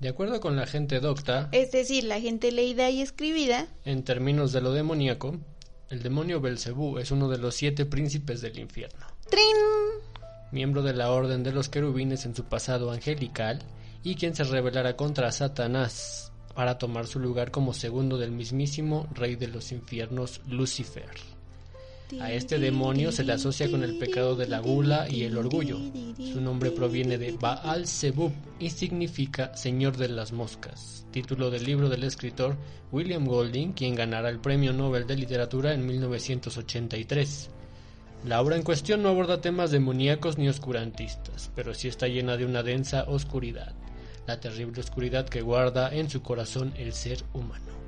De acuerdo con la gente docta, Es decir, la gente leída y escribida. en términos de lo demoníaco, el demonio Belcebú es uno de los siete príncipes del infierno, ¡Trin! miembro de la orden de los querubines en su pasado angelical y quien se rebelara contra Satanás para tomar su lugar como segundo del mismísimo rey de los infiernos Lucifer. A este demonio se le asocia con el pecado de la gula y el orgullo. Su nombre proviene de Baal Zebub y significa Señor de las Moscas, título del libro del escritor William Golding, quien ganará el Premio Nobel de Literatura en 1983. La obra en cuestión no aborda temas demoníacos ni oscurantistas, pero sí está llena de una densa oscuridad, la terrible oscuridad que guarda en su corazón el ser humano.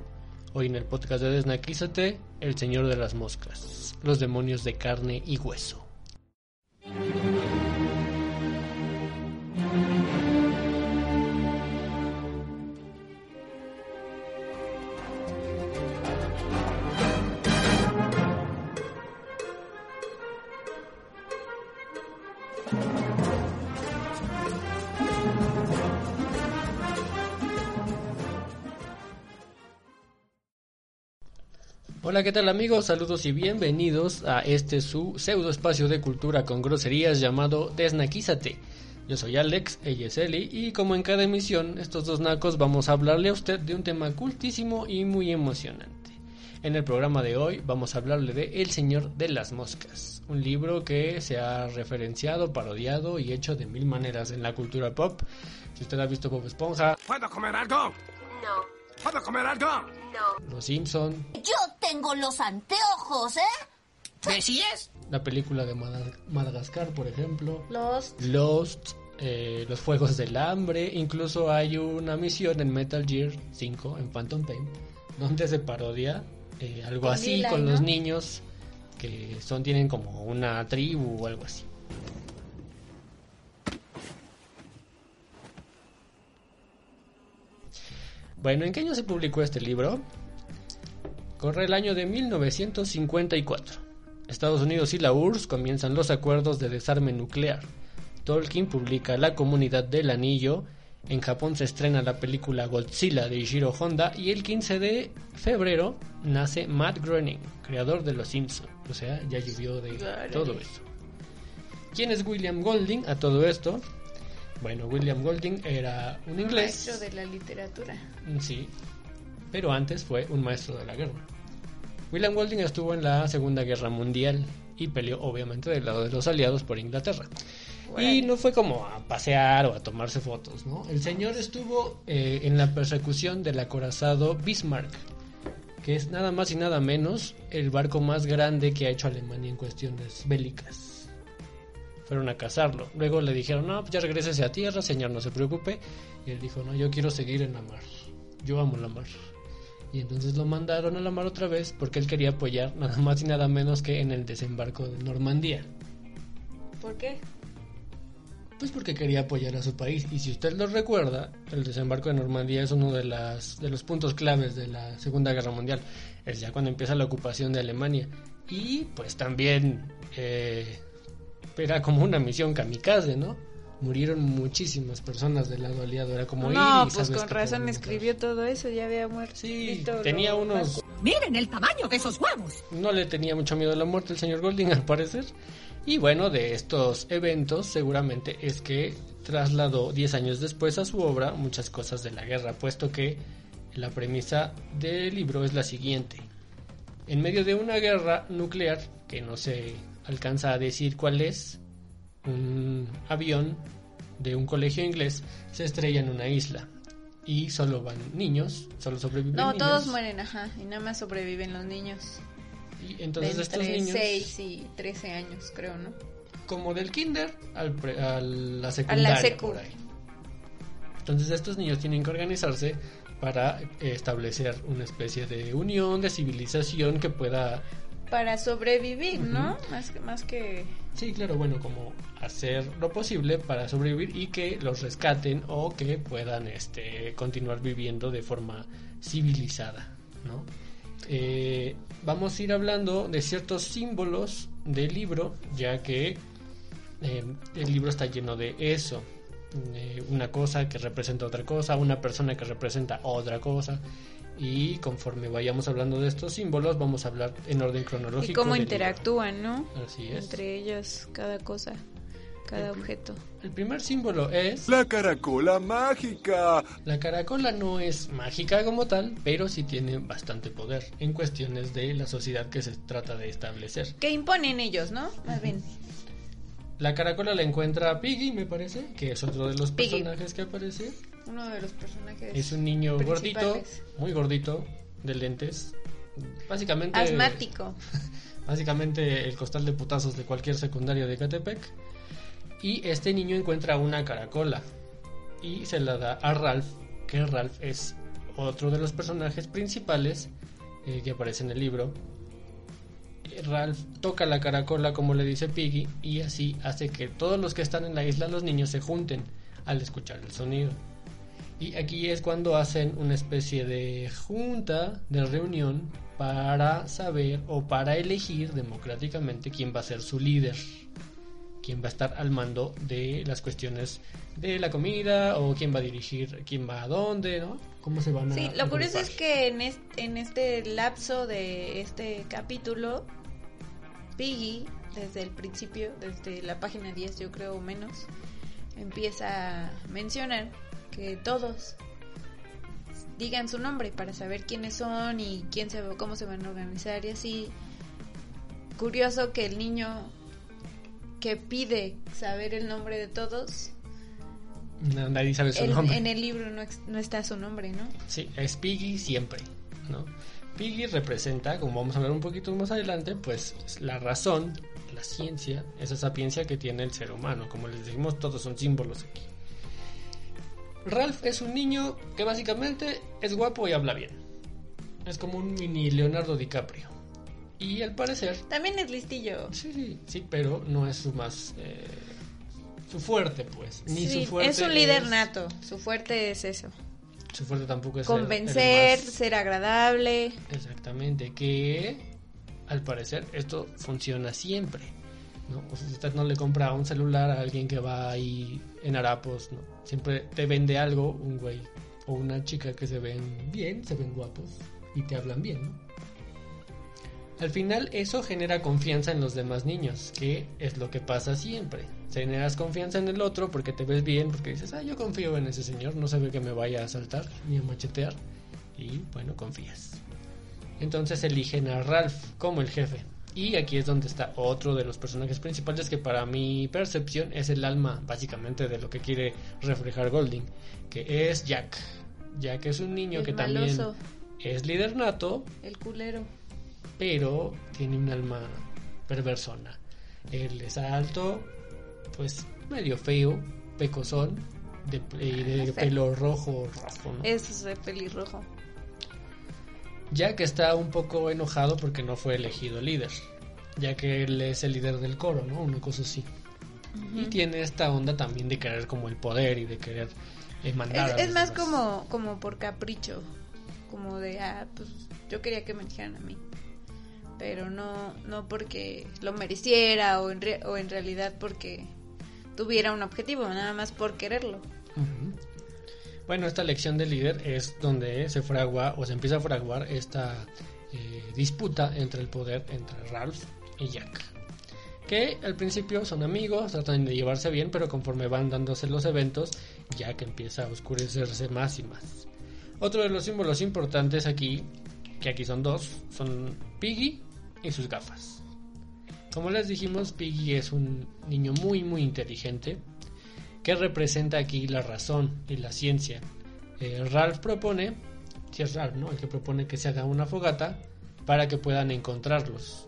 Hoy en el podcast de Desnaquízate, el Señor de las Moscas, los demonios de carne y hueso. Hola, ¿qué tal amigos? Saludos y bienvenidos a este su pseudo espacio de cultura con groserías llamado Desnaquízate. Yo soy Alex, ella es Eli, y como en cada emisión, estos dos nacos vamos a hablarle a usted de un tema cultísimo y muy emocionante. En el programa de hoy vamos a hablarle de El Señor de las Moscas, un libro que se ha referenciado, parodiado y hecho de mil maneras en la cultura pop. Si usted ha visto Bob Esponja, ¿Puedo comer algo? No, ¿Puedo comer algo? Los Simpson, Yo tengo los anteojos, ¿eh? ¿Decías? la película de Mada- Madagascar, por ejemplo, Los. Lost, eh, los Juegos del Hambre, incluso hay una misión en Metal Gear 5, en Phantom Pain, donde se parodia eh, algo Con así con ¿no? los niños que son tienen como una tribu o algo así. Bueno, ¿en qué año se publicó este libro? Corre el año de 1954. Estados Unidos y la URSS comienzan los acuerdos de desarme nuclear. Tolkien publica La Comunidad del Anillo. En Japón se estrena la película Godzilla de Ishiro Honda. Y el 15 de febrero nace Matt Groening, creador de Los Simpsons. O sea, ya llovió de todo esto. ¿Quién es William Golding a todo esto? Bueno, William Golding era un inglés. Maestro de la literatura. Mm, Sí, pero antes fue un maestro de la guerra. William Golding estuvo en la Segunda Guerra Mundial y peleó obviamente del lado de los aliados por Inglaterra. Y no fue como a pasear o a tomarse fotos, ¿no? El señor estuvo eh, en la persecución del acorazado Bismarck, que es nada más y nada menos el barco más grande que ha hecho Alemania en cuestiones bélicas. Fueron a cazarlo. Luego le dijeron, no, pues ya regrésese a tierra, señor, no se preocupe. Y él dijo, no, yo quiero seguir en la mar. Yo amo la mar. Y entonces lo mandaron a la mar otra vez porque él quería apoyar nada más y nada menos que en el desembarco de Normandía. ¿Por qué? Pues porque quería apoyar a su país. Y si usted lo recuerda, el desembarco de Normandía es uno de, las, de los puntos claves de la Segunda Guerra Mundial. Es ya cuando empieza la ocupación de Alemania. Y pues también eh, era como una misión kamikaze, ¿no? Murieron muchísimas personas del lado aliado. Era como ir No, y pues sabes con razón escribió todo eso, ya había muerto. Sí, tenía unos... más- Miren el tamaño de esos huevos. No le tenía mucho miedo a la muerte el señor Golding, al parecer. Y bueno, de estos eventos seguramente es que trasladó 10 años después a su obra muchas cosas de la guerra, puesto que la premisa del libro es la siguiente. En medio de una guerra nuclear, que no se alcanza a decir cuál es, un avión de un colegio inglés se estrella en una isla. Y solo van niños, solo sobreviven No, niños. todos mueren, ajá, y nada más sobreviven los niños. Y entonces de estos niños... 6 y 13 años, creo, ¿no? como del kinder al pre- a la secundaria secu. por ahí. Entonces estos niños tienen que organizarse para eh, establecer una especie de unión, de civilización que pueda Para sobrevivir, ¿no? Más que, más que... Sí, claro, bueno, como hacer lo posible para sobrevivir y que los rescaten o que puedan este, continuar viviendo de forma civilizada, ¿no? Eh, vamos a ir hablando de ciertos símbolos del libro, ya que eh, el libro está lleno de eso. Eh, una cosa que representa otra cosa, una persona que representa otra cosa. Y conforme vayamos hablando de estos símbolos, vamos a hablar en orden cronológico. Y cómo libro. interactúan, ¿no? Así es. Entre ellos, cada cosa, cada objeto. El primer símbolo es... La caracola mágica. La caracola no es mágica como tal, pero sí tiene bastante poder en cuestiones de la sociedad que se trata de establecer. Que imponen ellos, ¿no? Más bien. La caracola la encuentra Piggy, me parece, que es otro de los Piggy. personajes que aparece. Uno de los personajes. Es un niño gordito, muy gordito, de lentes. Básicamente... Asmático. Básicamente el costal de putazos de cualquier secundaria de Catepec. Y este niño encuentra una caracola y se la da a Ralph, que Ralph es otro de los personajes principales eh, que aparece en el libro. Ralph toca la caracola como le dice Piggy y así hace que todos los que están en la isla, los niños, se junten al escuchar el sonido. Y aquí es cuando hacen una especie de junta, de reunión, para saber o para elegir democráticamente quién va a ser su líder. Quién va a estar al mando de las cuestiones de la comida o quién va a dirigir, quién va a dónde, ¿no? ¿Cómo se van a Sí, lo curioso es que en este, en este lapso de este capítulo, Piggy, desde el principio, desde la página 10 yo creo menos, empieza a mencionar que todos digan su nombre para saber quiénes son y quién se, cómo se van a organizar y así. Curioso que el niño que pide saber el nombre de todos, No, nadie sabe su el- nombre. en el libro no, no está su nombre, ¿no? Sí, es Piggy siempre, ¿no? Piggy representa, como vamos a ver un poquito más adelante, pues la razón, la ciencia, esa sapiencia que tiene el ser humano. Como les dijimos, todos son símbolos aquí. Ralph es un niño que básicamente es guapo y habla bien. Es como un mini Leonardo DiCaprio. Y al parecer, También es listillo. sí, sí, sí, pero no es su más... eh, su fuerte, pues. Ni Sí, su fuerte es un líder es- nato. Su fuerte es eso. Su fuerte tampoco es Convencer, más- ser agradable. Exactamente, que al parecer esto funciona siempre. O si usted no le compra un celular a alguien que va ahí en harapos, ¿no? siempre te vende algo un güey o una chica que se ven bien, se ven guapos y te hablan bien. Al final eso genera confianza en los demás niños, que es lo que pasa siempre. Generas confianza en el otro porque te ves bien, porque dices, ah, yo confío en ese señor, no se ve que me vaya a asaltar ni a machetear. Y bueno, confías. Entonces eligen a Ralph como el jefe. Y aquí es donde está otro de los personajes principales que para mi percepción es el alma básicamente de lo que quiere reflejar Golding, que es Jack. Jack es un niño El que maloso. también es líder nato, El culero. pero tiene un alma perversona. Él es alto, pues medio feo, pecosón, de, y de Feo. pelo rojo, rojo, ¿no? Eso es de pelirrojo. Jack está un poco enojado porque no fue elegido líder, ya que él es el líder del coro, ¿no? Una cosa así. Y tiene esta onda también de querer como el poder y de querer eh, mandar. Es, a es los más demás. como, como por capricho. Como de, ah, pues yo quería que me dijeran a mí. Pero no, no porque lo mereciera o en, re- o en realidad porque tuviera un objetivo, nada más por quererlo. Ujú. Bueno, esta elección de líder es donde se fragua o se empieza a fraguar esta eh, disputa entre el poder entre Ralph y Jack. Que al principio son amigos, tratan de llevarse bien, pero conforme van dándose los eventos, Jack empieza a oscurecerse más y más. Otro de los símbolos importantes aquí, que aquí son dos, son Piggy y sus gafas. Como les dijimos, Piggy es un niño muy muy inteligente, que representa aquí la razón y la ciencia. Eh, Ralph propone, si es Ralph, ¿no? El que propone que se haga una fogata para que puedan encontrarlos.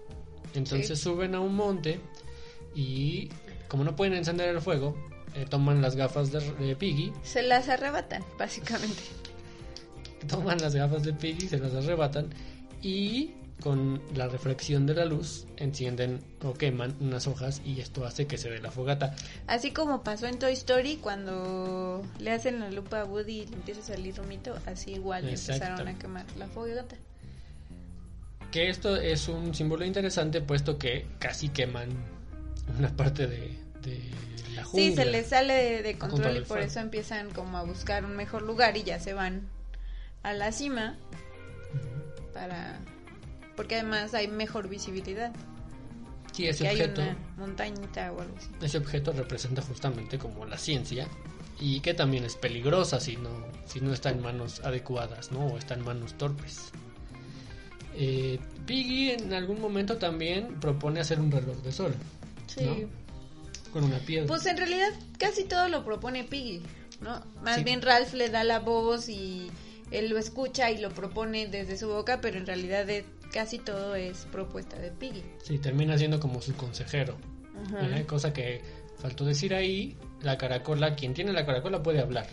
Entonces suben a un monte y como no pueden encender el fuego, eh, toman las gafas de, de Piggy, Se las arrebatan, básicamente. toman las gafas de Piggy, se las arrebatan y con la reflexión de la luz encienden o queman unas hojas y esto hace que se dé la fogata. Así como pasó en Toy Story cuando le hacen la lupa a Woody y le empieza a salir rumito, así igual empezaron a quemar la fogata. Que esto es un símbolo interesante puesto que casi queman una parte de, de la jungla. Sí, se les sale de, control y por eso empiezan como a buscar un mejor lugar y ya se van a la cima para porque además hay mejor visibilidad. Sí, ese que hay objeto, una montañita o algo así. ese objeto representa justamente como la ciencia y que también es peligrosa si no, si no está en manos adecuadas, ¿no? O está en manos torpes. Eh, Piggy en algún momento también propone hacer un reloj de sol Sí. ¿no? con una piedra. Pues en realidad casi todo lo propone Piggy, ¿no? Más Sí. bien Ralph le da la voz y él lo escucha y lo propone desde su boca, pero en realidad es- casi todo es propuesta de Piggy. Sí, termina siendo como su consejero. Ajá. ¿eh? Cosa que faltó decir ahí, la caracola, quien tiene la caracola puede hablar.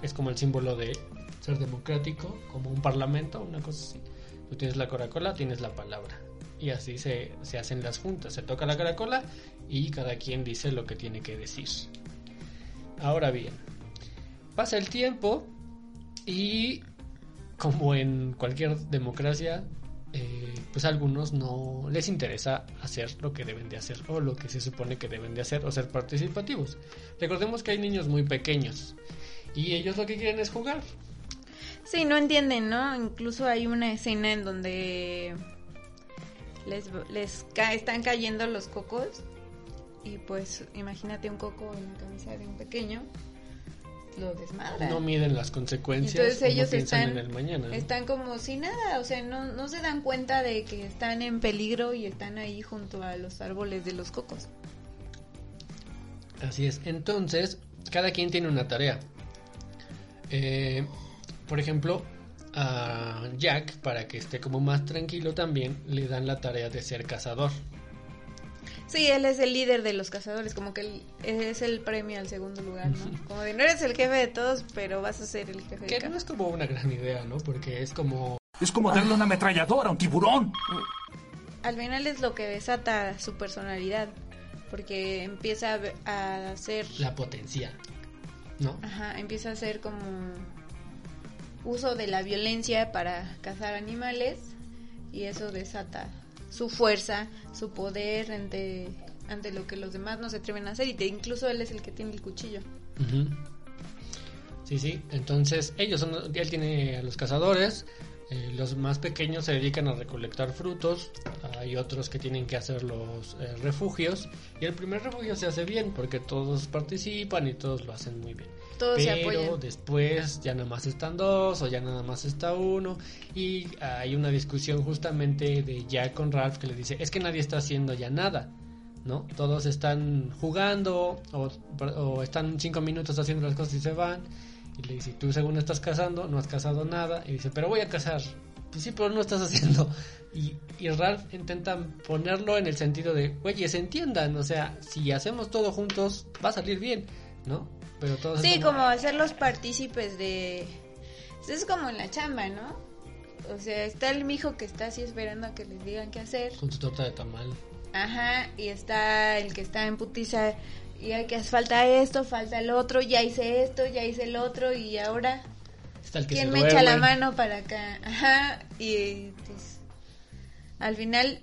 Es como el símbolo de ser democrático, como un parlamento, una cosa así. Tú tienes la caracola, tienes la palabra. Y así se, se hacen las juntas. Se toca la caracola y cada quien dice lo que tiene que decir. Ahora bien, pasa el tiempo y como en cualquier democracia, eh, pues a algunos no les interesa hacer lo que deben de hacer o lo que se supone que deben de hacer o ser participativos. Recordemos que hay niños muy pequeños y ellos lo que quieren es jugar. Sí, no entienden, ¿no? Incluso hay una escena en donde les, les ca- están cayendo los cocos y pues imagínate un coco en la cabeza de un pequeño, lo desmadra. No miden las consecuencias, Entonces no ellos piensan están, en el mañana. ¿no? están como si nada, o sea, no, no se dan cuenta de que están en peligro y están ahí junto a los árboles de los cocos. Así es. Entonces, cada quien tiene una tarea. Eh, por ejemplo, a Jack, para que esté como más tranquilo también, le dan la tarea de ser cazador. Sí, él es el líder de los cazadores, como que él es el premio al segundo lugar, ¿no? Como de no eres el jefe de todos, pero vas a ser el jefe de Que cada. no es como una gran idea, ¿no? Porque es como... Es como darle una ametralladora a un tiburón. Al final es lo que desata su personalidad, porque empieza a hacer, la potencia, ¿no? ajá, empieza a hacer como uso de la violencia para cazar animales y eso desata su fuerza, su poder ante ante lo que los demás no se atreven a hacer y te- incluso él es el que tiene el cuchillo. Sí, sí. Entonces, ellos son... Él tiene a los cazadores. eh, los más pequeños se dedican a recolectar frutos. Hay otros que tienen que hacer los eh, refugios. Y el primer refugio se hace bien porque todos participan y todos lo hacen muy bien. Todos se Pero apoyan. después ya nada más están dos o ya nada más está uno. Y hay una discusión justamente de Jack con Ralph que le dice, es que nadie está haciendo ya nada. ¿No? Todos están jugando o, o están cinco minutos haciendo las cosas y se van. Y le dice, tú según estás cazando, no has cazado nada. Y dice, pero voy a cazar. Pues sí, pero no estás haciendo. Y, y Ralph intenta ponerlo en el sentido de, oye, se entiendan. O sea, si hacemos todo juntos, va a salir bien, ¿no? Pero todos Sí, están- como hacerlos partícipes de... Es como en la chamba, ¿no? O sea, está el mijo que está así esperando a que les digan qué hacer. Con tu torta de tamal. Ajá, y está el que está en putiza y hay que falta esto, falta el otro, ya hice esto, ya hice el otro y ahora Está el que quién me echa la mano para acá. Ajá, y pues al final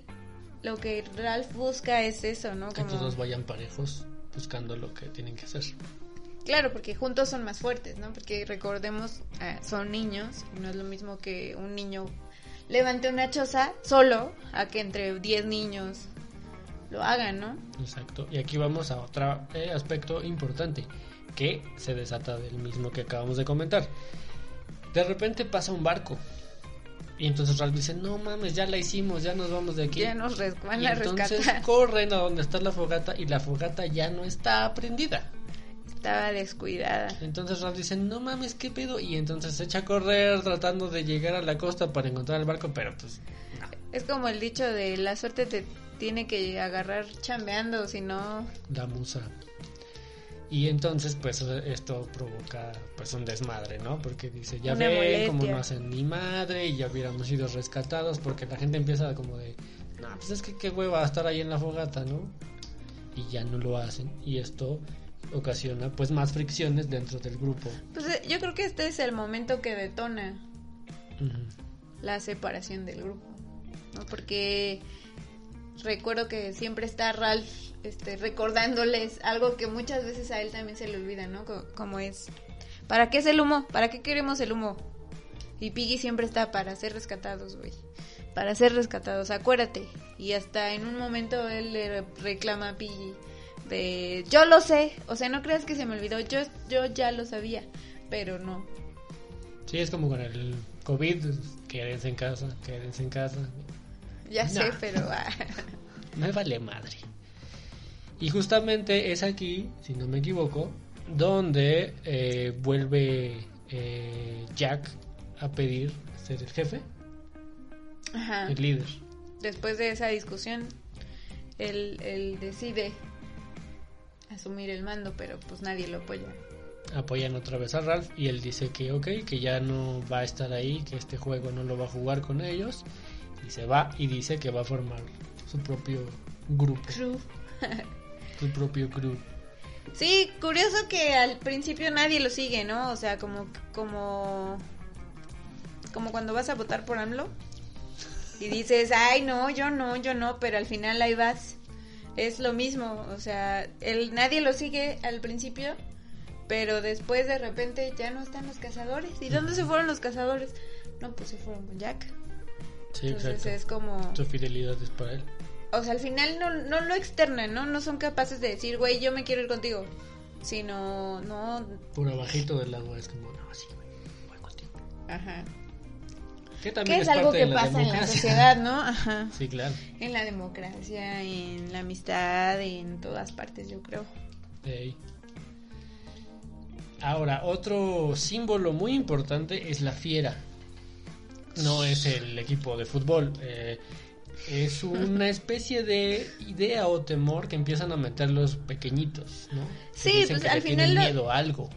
lo que Ralph busca es eso, ¿no? Que Como todos vayan parejos buscando lo que tienen que hacer. Claro, porque juntos son más fuertes, ¿no? Porque recordemos, ah, son niños no es lo mismo que un niño levante una choza solo a que entre 10 niños lo hagan, ¿no? Exacto. Y aquí vamos a otro eh, aspecto importante que se desata del mismo que acabamos de comentar. De repente pasa un barco. Y entonces Ralph dice, no mames, ya la hicimos, ya nos vamos de aquí. Ya nos van y a entonces rescatar. corren a donde está la fogata y la fogata ya no está prendida. Estaba descuidada. Entonces Ralph dice, no mames, ¿qué pedo? Y entonces se echa a correr tratando de llegar a la costa para encontrar el barco, pero pues Es como el dicho de la suerte te tiene que agarrar chambeando, si no... la musa. Y entonces, pues esto provoca pues un desmadre, ¿no? Porque dice, ya Una ven como molestia. no hacen ni madre y ya hubiéramos sido rescatados porque la gente empieza como de, no, pues es que qué hueva estar ahí en la fogata, ¿no? Y ya no lo hacen y esto ocasiona pues más fricciones dentro del grupo. Pues eh, yo creo que este es el momento que detona Ujú. la separación del grupo, ¿no? Porque recuerdo que siempre está Ralph este, recordándoles algo que muchas veces a él también se le olvida, ¿no? Co- Como es, ¿para qué es el humo? ¿Para qué queremos el humo? Y Piggy siempre está para ser rescatados, güey. Para ser rescatados, acuérdate. Y hasta en un momento él le reclama a Piggy de, yo lo sé, o sea, no creas que se me olvidó, yo, yo ya lo sabía, pero no, Sí, es como con el COVID, quédense en casa, quédense en casa. ya sé, pero... ah. Me vale madre. Y justamente es aquí, si no me equivoco, donde eh, vuelve eh, Jack a pedir ser el jefe, Ajá. el líder. Después de esa discusión, él, él decide asumir el mando, pero pues nadie lo apoya. Apoyan otra vez a Ralph y él dice que ok, que ya no va a estar ahí, que este juego no lo va a jugar con ellos. Y se va y dice que va a formar su propio grupo, Crew. su propio crew. Sí, curioso que al principio nadie lo sigue, ¿no? O sea, como como como cuando vas a votar por AMLO y dices, "Ay, no, yo no, yo no", pero al final ahí vas. Es lo mismo, o sea, él nadie lo sigue al principio, pero después de repente ya no están los cazadores. ¿Y dónde se fueron los cazadores? No, pues se fueron con Jack. Sí, Entonces exacto. es como Su fidelidad es para él. o sea, al final no, no lo externan, ¿no? No son capaces de decir, güey, yo me quiero ir contigo. Sino, no. Por abajito del agua es como, no, sí, güey, voy contigo. Ajá. Que es es algo que pasa en la sociedad, ¿no? Ajá. Sí, claro. En la democracia, en la amistad, en todas partes, yo creo. Ey. Ahora, otro símbolo muy importante es la fiera. No es el equipo de fútbol. eh, es una especie de idea o temor que empiezan a meter los pequeñitos, ¿no? Sí, dicen pues, que al le final tienen lo- miedo a algo.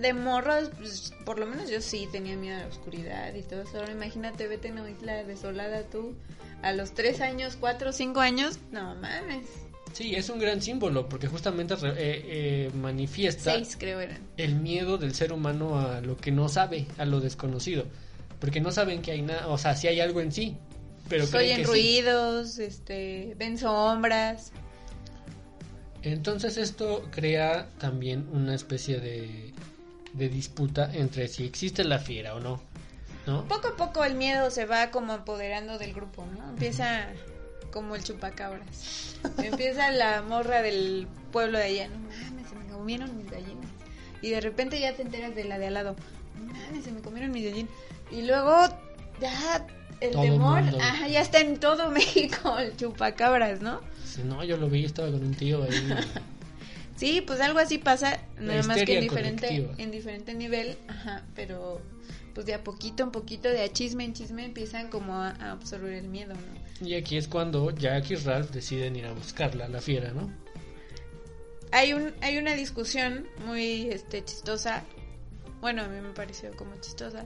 De morros, pues, por lo menos yo sí tenía miedo a la oscuridad y todo eso. Imagínate, vete en una isla desolada tú a los tres años, cuatro, cinco años. No mames. Sí, es un gran símbolo porque justamente eh, eh, manifiesta Seis creo eran. el miedo del ser humano a lo que no sabe, a lo desconocido. Porque no saben que hay nada, o sea, si hay algo en sí, pero oyen sí. ruidos, este, ven sombras. Entonces esto crea también una especie de, de disputa entre si existe la fiera o no, ¿no? Poco a poco el miedo se va como apoderando del grupo, ¿no? Empieza como el chupacabras. Empieza la morra del pueblo de allá, no mames, se me comieron mis gallinas. Y de repente ya te enteras de la de al lado, no mames, se me comieron mis gallinas. Y luego ya el Todo temor, ajá, ya está en todo México el chupacabras, ¿no? Si no, yo lo vi, estaba con un tío ahí. Sí, pues algo así pasa, nada más que en diferente, colectiva. en diferente nivel, ajá, pero pues de a poquito en poquito, de a chisme en chisme, empiezan como a, a absorber el miedo, ¿no? y aquí es cuando Jack y Ralph deciden ir a buscarla, la fiera, ¿no? Hay un, hay una discusión muy este chistosa, bueno a mí me pareció como chistosa,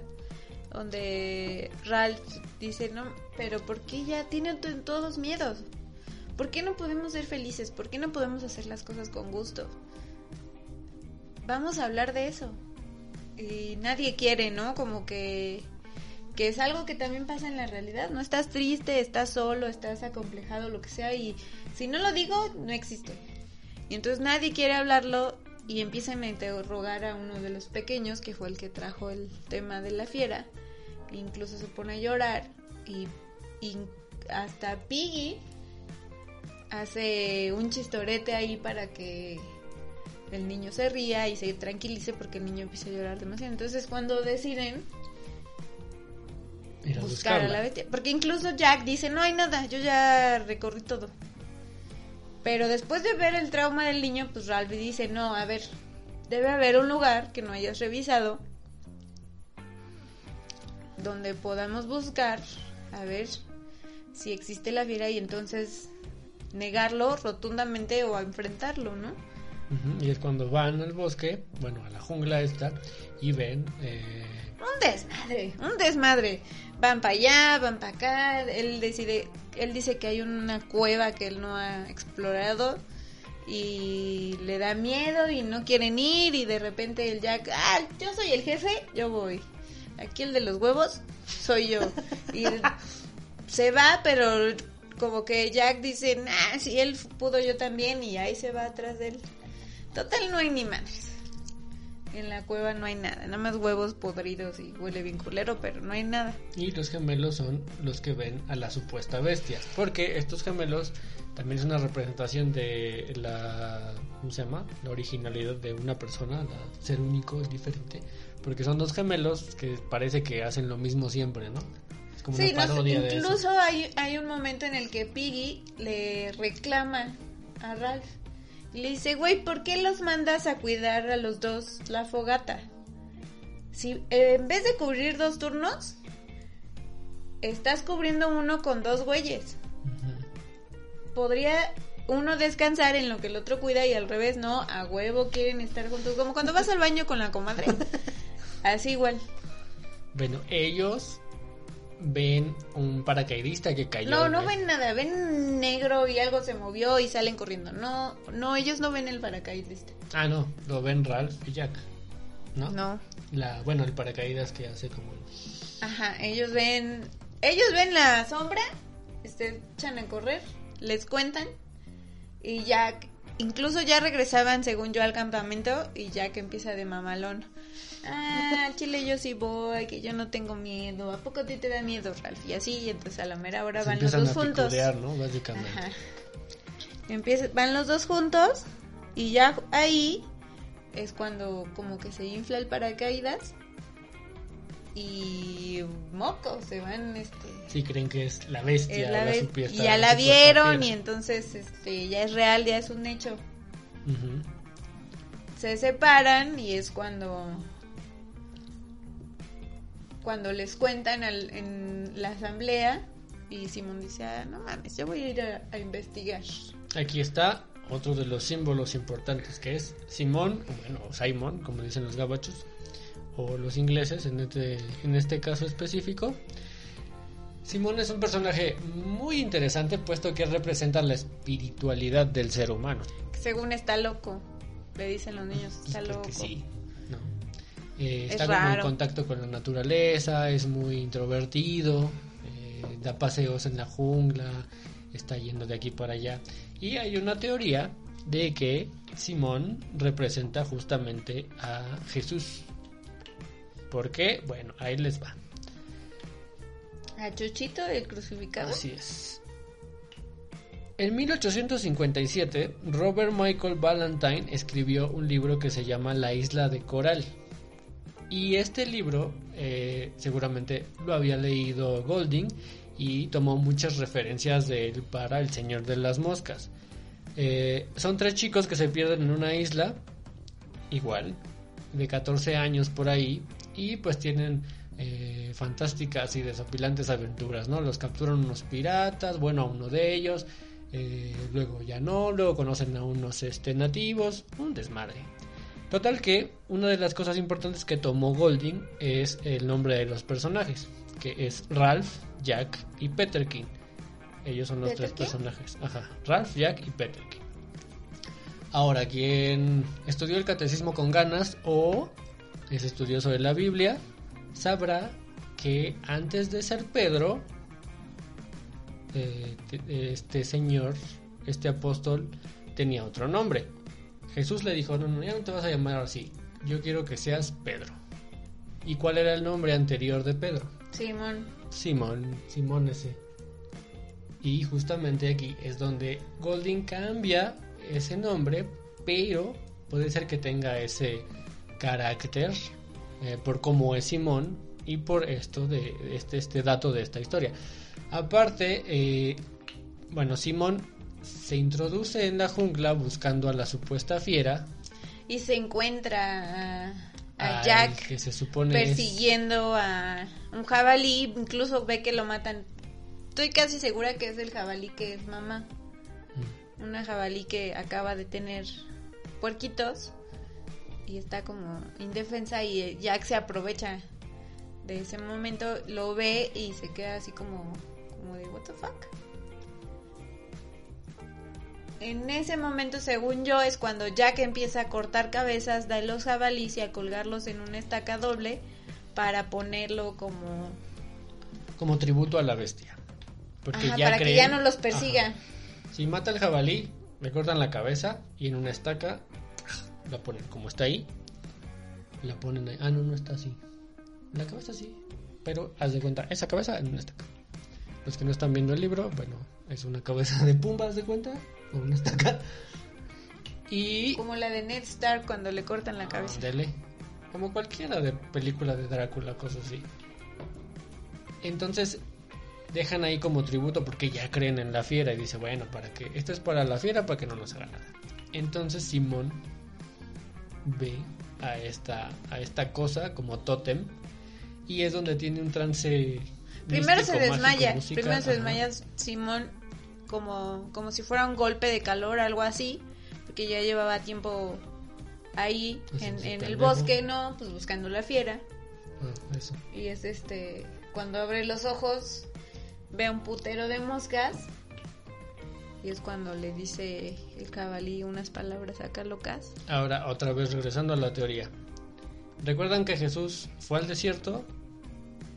donde Ralph dice, no, pero ¿por qué ya tienen to- todos miedos? ¿Por qué no podemos ser felices? ¿Por qué no podemos hacer las cosas con gusto? Vamos a hablar de eso. Y nadie quiere, ¿no? Como que, que es algo que también pasa en la realidad, ¿no? Estás triste, estás solo, estás acomplejado, lo que sea, y si no lo digo, no existe. Y entonces nadie quiere hablarlo y empiezan a interrogar a uno de los pequeños, que fue el que trajo el tema de la fiera. E incluso se pone a llorar y hasta Piggy hace un chistorete ahí para que el niño se ría y se tranquilice porque el niño empieza a llorar demasiado. Entonces cuando deciden a buscar a buscarla. la bestia, porque incluso Jack dice, no hay nada, yo ya recorrí todo. Pero después de ver el trauma del niño, pues Ralph dice, no, a ver, debe haber un lugar que no hayas revisado donde podamos buscar, a ver si existe la fiera y entonces negarlo rotundamente o enfrentarlo, ¿no? Y es cuando van al bosque, bueno, a la jungla esta, y ven... eh, Un desmadre, un desmadre. Van para allá, van para acá. Él decide, él dice que hay una cueva que él no ha explorado y le da miedo y no quieren ir y de repente el Jack, ah, yo soy el jefe, yo voy. Aquí el de los huevos soy yo. Y se va, pero como que Jack dice, nah, si él pudo yo también y ahí se va atrás de él. Total no hay ni madres. En la cueva no hay nada, nada más huevos podridos y huele bien culero, pero no hay nada. Y los gemelos son los que ven a la supuesta bestia. Porque estos gemelos también es una representación de la. ¿Cómo se llama? La originalidad de una persona. La, ser único es diferente. Porque son dos gemelos que parece que hacen lo mismo siempre, ¿no? Como Sí, una no de incluso hay, hay un momento en el que Piggy le reclama a Ralph. Y le dice, güey, ¿por qué los mandas a cuidar a los dos la fogata? Si eh, en vez de cubrir dos turnos, estás cubriendo uno con dos güeyes. Podría uno descansar en lo que el otro cuida y al revés, no, a huevo quieren estar juntos. Como cuando vas al baño con la comadre. Así igual. Bueno, ellos ven un paracaidista que cayó. No, no ven nada, ven negro y algo se movió y salen corriendo. No, no, ellos no ven el paracaidista. Ah, no, lo ven Ralph y Jack. ¿No? No. La, bueno, el paracaídas que hace como. Ajá, ellos ven, ellos ven la sombra, se echan a correr, les cuentan y Jack, incluso ya regresaban según yo al campamento y Jack empieza de mamalón. Ah, Chile yo sí voy, que yo no tengo miedo. ¿A poco a ti te da miedo, Ralph? Y así, y entonces a la mera hora Se van los dos a juntos. picudear, ¿no? Básicamente. Ajá. Empieza, van los dos juntos y ya ahí es cuando como que se infla el paracaídas y moco, se van este Sí, creen que es la bestia. es la y ya la vieron y entonces este ya es real, ya es un hecho. Se separan y es cuando cuando les cuentan al- en la asamblea y Simón dice, ah, no mames, yo voy a ir a, a investigar. Aquí está otro de los símbolos importantes que es Simón, bueno, Simon, como dicen los gabachos, o los ingleses en este, en este caso específico. Simón es un personaje muy interesante puesto que representa la espiritualidad del ser humano. Según está loco, le dicen los niños, está Pues loco. porque sí. Eh, Es está como en contacto con la naturaleza, es muy introvertido, eh, da paseos en la jungla, está yendo de aquí para allá. Y hay una teoría de que Simón representa justamente a Jesús. ¿Por qué? Bueno, ahí les va. A Chuchito, el crucificado. Así es. En 1857, Robert Michael Ballantyne escribió un libro que se llama La isla de Coral. Y este libro eh, seguramente lo había leído Golding y tomó muchas referencias de él para El Señor de las Moscas. Eh, son tres chicos que se pierden en una isla, igual, de 14 años por ahí, y pues tienen eh, fantásticas y desopilantes aventuras, ¿no? Los capturan unos piratas, bueno, a uno de ellos, eh, luego ya no, luego conocen a unos este, nativos, un desmadre. Total que una de las cosas importantes que tomó Golding es el nombre de los personajes, que es Ralph, Jack y Peterkin. Ellos son los tres personajes. Ajá, Ralph, Jack y Peterkin. Ahora, quien estudió el catecismo con ganas o es estudioso de la Biblia, sabrá que antes de ser Pedro, eh, te- este señor, este apóstol, tenía otro nombre. Jesús le dijo, no, no, ya no te vas a llamar así, yo quiero que seas Pedro. ¿Y cuál era el nombre anterior de Pedro? Simón. Simón, Simón ese. Y justamente aquí es donde Golding cambia ese nombre, pero puede ser que tenga ese carácter eh, por cómo es Simón y por esto de este, este dato de esta historia. Aparte, eh, bueno, Simón se introduce en la jungla buscando a la supuesta fiera, Y se encuentra a, Jack que se supone es- persiguiendo a un jabalí. Incluso ve que lo matan. Estoy casi segura que es el jabalí que es mamá. Mm. Una jabalí que acaba de tener puerquitos y está como indefensa y Jack se aprovecha de ese momento, lo ve y se queda así como, como de what the fuck. En ese momento, según yo, es cuando Jack empieza a cortar cabezas de los jabalíes y a colgarlos en una estaca doble para ponerlo como Como tributo a la bestia. Porque Ajá, ya para que ya no los persiga. Ajá. Si mata al jabalí, le cortan la cabeza y en una estaca la ponen como está ahí. La ponen ahí. Ah, no, no está así. La cabeza sí. Pero haz de cuenta, esa cabeza en una estaca. Los que no están viendo el libro, bueno, es una cabeza de pumba, haz de cuenta. O una estaca. Y. Como la de Ned Stark cuando le cortan la cabeza. Como cualquiera de película de Drácula, cosas así. Entonces dejan ahí como tributo porque ya creen en la fiera y dice, bueno, para que esto es para la fiera para que no nos haga nada. Entonces Simón ve a esta a esta cosa como tótem y es donde tiene un trance Primero se desmaya, música, primero se desmaya Simón como, como si fuera un golpe de calor, algo así, porque ya llevaba tiempo ahí Pues en, en el bosque, ¿no? Pues buscando la fiera. Ah, eso. Y es este, cuando abre los ojos, ve a un putero de moscas. Y es cuando le dice el cabalí unas palabras acá locas. Ahora, otra vez regresando a la teoría. ¿Recuerdan que Jesús fue al desierto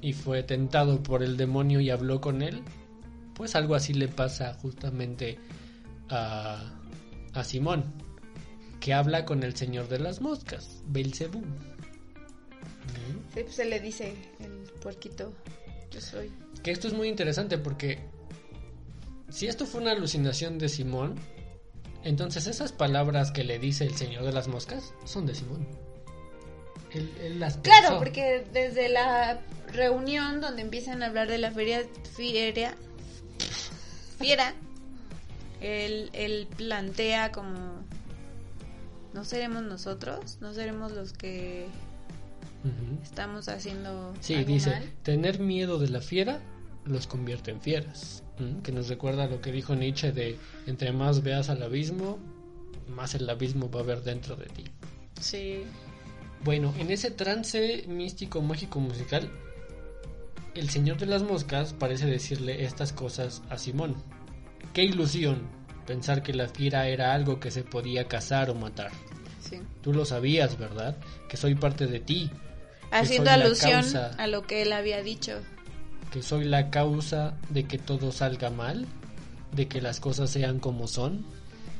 y fue tentado por el demonio y habló con él? Pues algo así le pasa justamente a, a Simón, que habla con el señor de las moscas, Belcebú. Sí, pues se le dice el puerquito, yo soy. Que esto es muy interesante porque si esto fue una alucinación de Simón, entonces esas palabras que le dice el señor de las moscas son de Simón. Él, él las Claro, pensó. porque desde la reunión donde empiezan a hablar de la feria, fiera, fiera, él, él plantea como, no seremos nosotros, no seremos los que estamos haciendo Sí, dice, tener miedo de la fiera los convierte en fieras. Que nos recuerda lo que dijo Nietzsche de, entre más veas al abismo, más el abismo va a haber dentro de ti. Sí, Bueno, en ese trance místico, mágico, musical, el señor de las moscas parece decirle estas cosas a Simón. Qué ilusión pensar que la fiera era algo que se podía cazar o matar. sí. Tú lo sabías, ¿verdad? Que soy parte de ti, Haciendo alusión causa. a lo que él había dicho. que soy la causa de que todo salga mal, de que las cosas sean como son.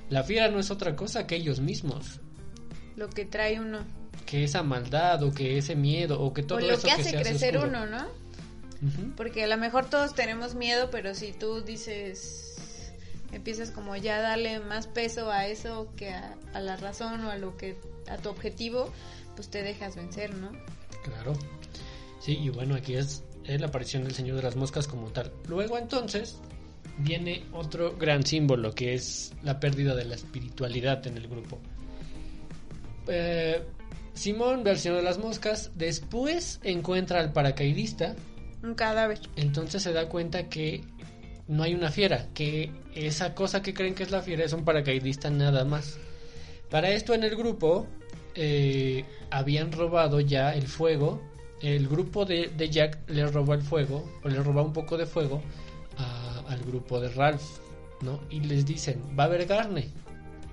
La fiera no es otra cosa que ellos mismos, Lo que trae uno. que esa maldad o que ese miedo o que todo o lo eso que que hace hace crecer oscuro. uno, ¿no? Porque a lo mejor todos tenemos miedo, pero si tú dices, empiezas como ya a darle más peso a eso que a, a la razón o a lo que a tu objetivo, pues te dejas vencer, ¿no? Claro. Sí, y bueno, aquí es, es la aparición del Señor de las Moscas como tal. Luego entonces viene otro gran símbolo que es la pérdida de la espiritualidad en el grupo. Eh, Simón ve al Señor de las Moscas, después encuentra al paracaidista, Un cadáver. entonces se da cuenta que no hay una fiera, que esa cosa que creen que es la fiera es un paracaidista nada más. Para esto en el grupo eh, habían robado ya el fuego, el grupo de, Jack le roba el fuego, o le roba un poco de fuego al grupo de Ralph, ¿no? Y les dicen, va a haber carne,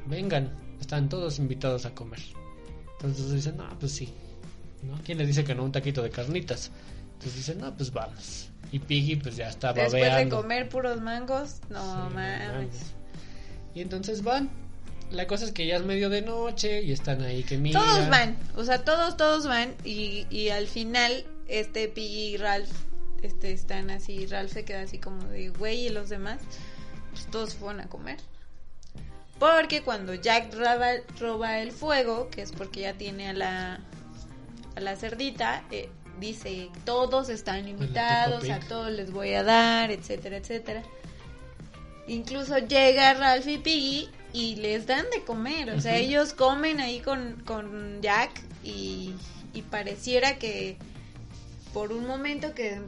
vengan, están todos invitados a comer. Entonces dicen, no, pues sí, ¿no? ¿Quién les dice que no un taquito de carnitas? Entonces dicen, no, pues vamos. Y Piggy pues ya está Después de babeando. comer puros mangos, no Sí, mames. Y entonces van. La cosa es que ya es medio de noche y están ahí que miran. Todos van, o sea, todos, todos van y, y al final este Piggy y Ralph este, están así, Ralph se queda así como de güey y los demás, pues todos fueron a comer. Porque cuando Jack roba, roba el fuego, que es porque ya tiene a la, a la cerdita, eh, dice, todos están invitados, Peppa a todos les voy a dar, etcétera, etcétera. Incluso llega Ralph y Piggy y les dan de comer. O sea, ellos comen ahí con, con Jack y, y pareciera que por un momento que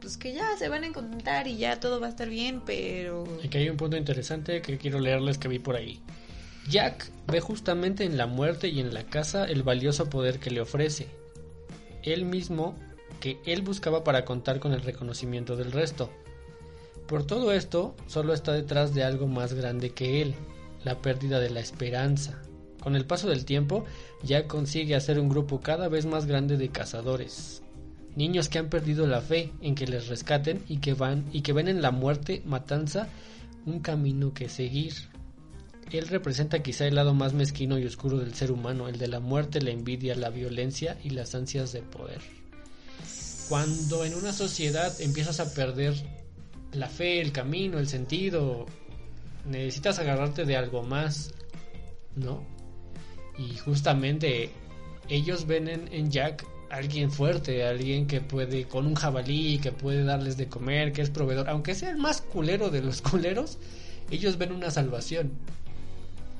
pues que ya se van a encontrar y ya todo va a estar bien, pero Aquí hay un punto interesante que quiero leerles que vi por ahí. Jack ve justamente en la muerte y en la casa el valioso poder que le ofrece. Él mismo que él buscaba para contar con el reconocimiento del resto. Por todo esto, solo está detrás de algo más grande que él, la pérdida de la esperanza. Con el paso del tiempo, Jack consigue hacer un grupo cada vez más grande de cazadores. Niños que han perdido la fe en que les rescaten y que van y que ven en la muerte, matanza, un camino que seguir. Él representa quizá el lado más mezquino y oscuro del ser humano, el de la muerte, la envidia, la violencia y las ansias de poder. Cuando en una sociedad empiezas a perder la fe, el camino, el sentido, necesitas agarrarte de algo más, ¿no? Y justamente ellos ven en, Jack alguien fuerte, alguien que puede, con un jabalí, que puede darles de comer, que es proveedor, aunque sea el más culero de los culeros, ellos ven una salvación.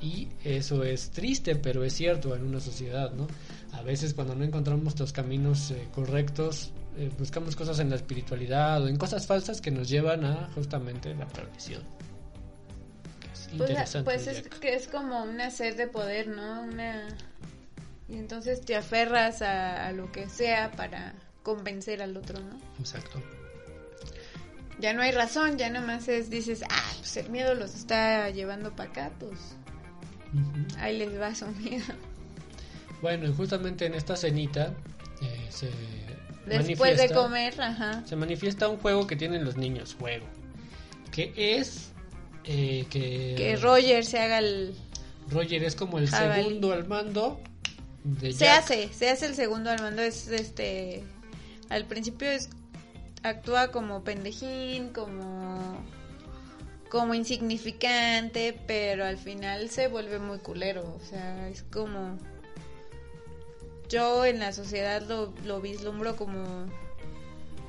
Y eso es triste, pero es cierto en una sociedad, ¿no? A veces cuando no encontramos los caminos eh, correctos, eh, buscamos cosas en la espiritualidad o en cosas falsas que nos llevan a justamente la perdición. Pues, pues es que es como una sed de poder, ¿no? Una y entonces te aferras a, a lo que sea para convencer al otro, ¿no? Exacto. Ya no hay razón, ya nomás es dices, ah, pues el miedo los está llevando para acá, pues Ahí les va su miedo. Bueno, y justamente en esta cenita eh, se Después de comer, ajá. se manifiesta un juego que tienen los niños, juego, que es eh, que, Que Roger se haga el Roger es como el Jabalí. segundo al mando de se hace, se hace el segundo al mando es este al principio es actúa como pendejín, como como insignificante, pero al final se vuelve muy culero, o sea, es como yo en la sociedad lo, lo vislumbro como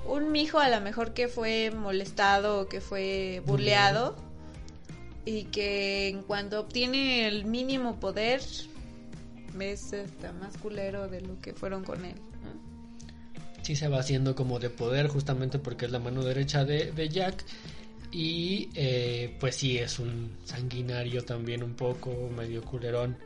un mijo a lo mejor que fue molestado o que fue burleado y que en cuanto obtiene el mínimo poder es hasta más culero de lo que fueron con él. sí se va haciendo como de poder justamente porque es la mano derecha de, de Jack y eh, pues sí es un sanguinario también un poco medio culerón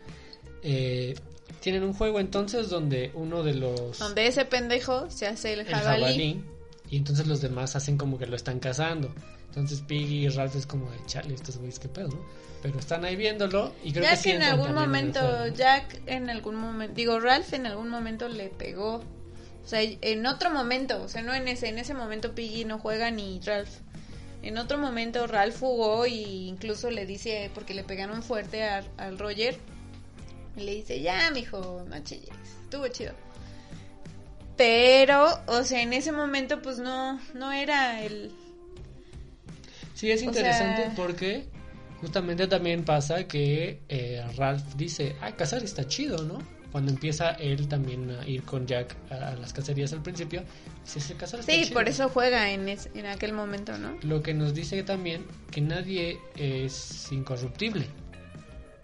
Eh, tienen un juego entonces donde uno de los Donde ese pendejo se hace el el jabalí. y entonces los demás hacen como que lo están cazando entonces Piggy y Ralph es como de chale estos güeyes qué pedo ¿no? pero están ahí viéndolo y creo ya que, en algún en momento, juego, ¿no? Jack en algún momento, digo, Ralph en algún momento le pegó. O sea, en otro momento, o sea, no en ese, en ese momento Piggy no juega ni Ralph. En otro momento Ralph jugó y incluso le dice, porque le pegaron fuerte a- al Roger, y le dice, ya, mijo, no chilles, estuvo chido. Pero, o sea, en ese momento pues no, no era el... Sí, es O interesante sea- porque justamente también pasa que eh, Ralph dice, ah, cazar está chido, ¿no? Cuando empieza él también a ir con Jack a, a las cacerías al principio, "Ese cazar está Sí, chido". por eso juega en, es- en aquel momento, ¿no? Lo que nos dice también que nadie es incorruptible,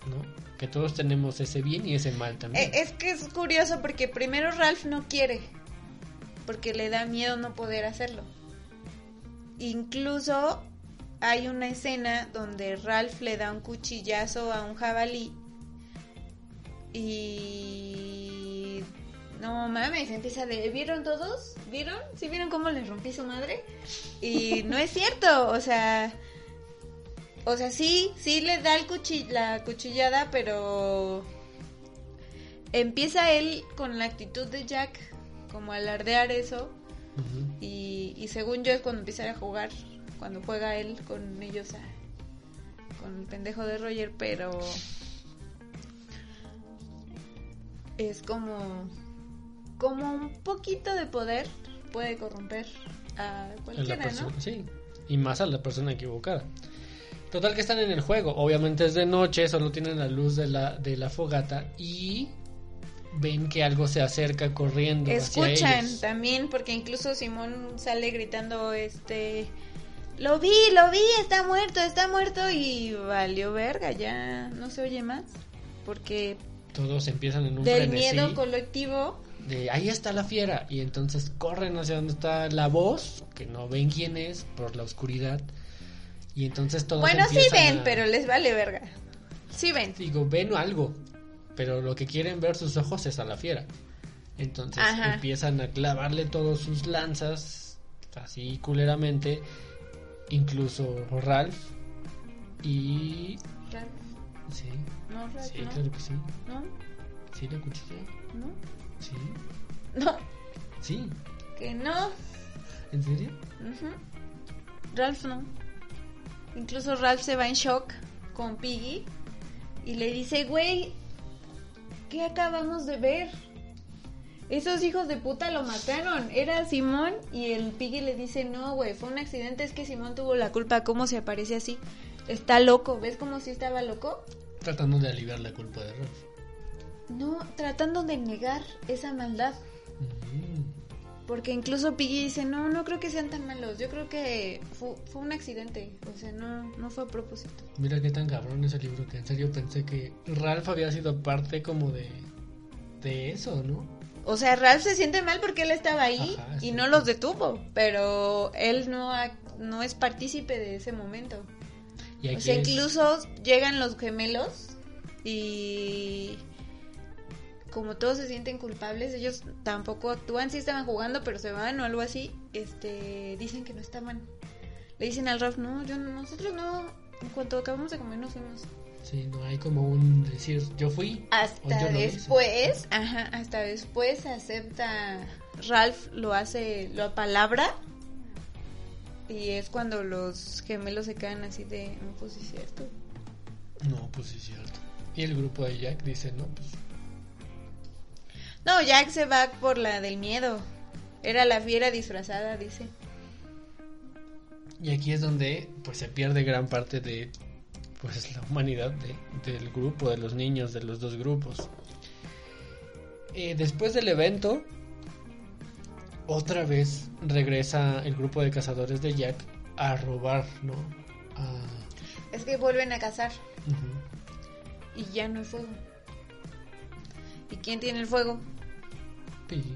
¿no? Que todos tenemos ese bien y ese mal también. Eh, es que es curioso porque primero Ralph no quiere, porque le da miedo no poder hacerlo. Incluso hay una escena donde Ralph le da un cuchillazo a un jabalí y no mames, empieza de ¿vieron todos? ¿Vieron? ¿Sí vieron cómo le rompí su madre? Y no es cierto, o sea, o sea, sí, sí le da el cuchi- la cuchillada, pero empieza él con la actitud de Jack, como alardear eso, y según yo es cuando empieza a jugar, cuando juega él con ellos, a- con el pendejo de Roger, pero es como, como un poquito de poder puede corromper a cualquiera, ¿no? Sí, y más a la persona equivocada. Total que están en el juego. Obviamente es de noche, solo tienen la luz de la, de la fogata y ven que algo se acerca corriendo hacia Escuchan ellos. también, porque incluso Simón sale gritando, este, lo vi, lo vi, está muerto, está muerto y valió verga, ya no se oye más, porque Todos empiezan en un del frenesí miedo colectivo, de ahí está la fiera y entonces corren hacia donde está la voz, que no ven quién es por la oscuridad. Y entonces todos bueno, sí ven, a- pero les vale verga. Sí ven. digo, ven algo, pero lo que quieren ver sus ojos es a la fiera. Entonces Ajá. empiezan a clavarle todos sus lanzas, así culeramente, incluso Ralph. Y... Ralph, Sí, No, sí, no. claro que sí. No, Sí, la cuchilla. no, Sí, no, sí. que no. ¿En serio? Ujú. Ralph no. Incluso Ralph se va en shock con Piggy y le dice, güey, ¿qué acabamos de ver? Esos hijos de puta lo mataron. Era Simón y el Piggy le dice, no, güey, fue un accidente, es que Simón tuvo la culpa, ¿cómo se aparece así? Está loco, ¿ves cómo si estaba loco? Tratando de aliviar la culpa de Ralph. No, tratando de negar esa maldad. Mm. Porque incluso Piggy dice, no, no creo que sean tan malos. Yo creo que fue, fue un accidente. O sea, no, no fue a propósito. Mira qué tan cabrón ese libro que en serio pensé que Ralph había sido parte como de, de eso, ¿no? O sea, Ralph se siente mal porque él estaba ahí Ajá, y sí. no los detuvo. Pero él no, ha- no es partícipe de ese momento. O sea, incluso llegan los gemelos y como todos se sienten culpables, ellos tampoco actúan, sí estaban jugando, pero se van o algo así, este, dicen que no estaban. Le dicen al Ralph, no, yo, nosotros no, en cuanto acabamos de comer nos fuimos. Sí, no hay como un decir, yo fui. Hasta yo después, ajá, hasta después acepta, Ralph lo hace, lo palabra. Y es cuando los gemelos se quedan así de, no, pues sí es cierto. No, pues sí, es cierto. Y el grupo de Jack dice, no, pues No, Jack se va por la del miedo. Era la fiera disfrazada, dice. Y aquí es donde pues se pierde gran parte de pues la humanidad de- del grupo, de los niños, de los dos grupos. Eh, después del evento, otra vez regresa el grupo de cazadores de Jack a robar, ¿no? A... Es que vuelven a cazar y ya no hay fuego. ¿Y quién tiene el fuego? Piggy.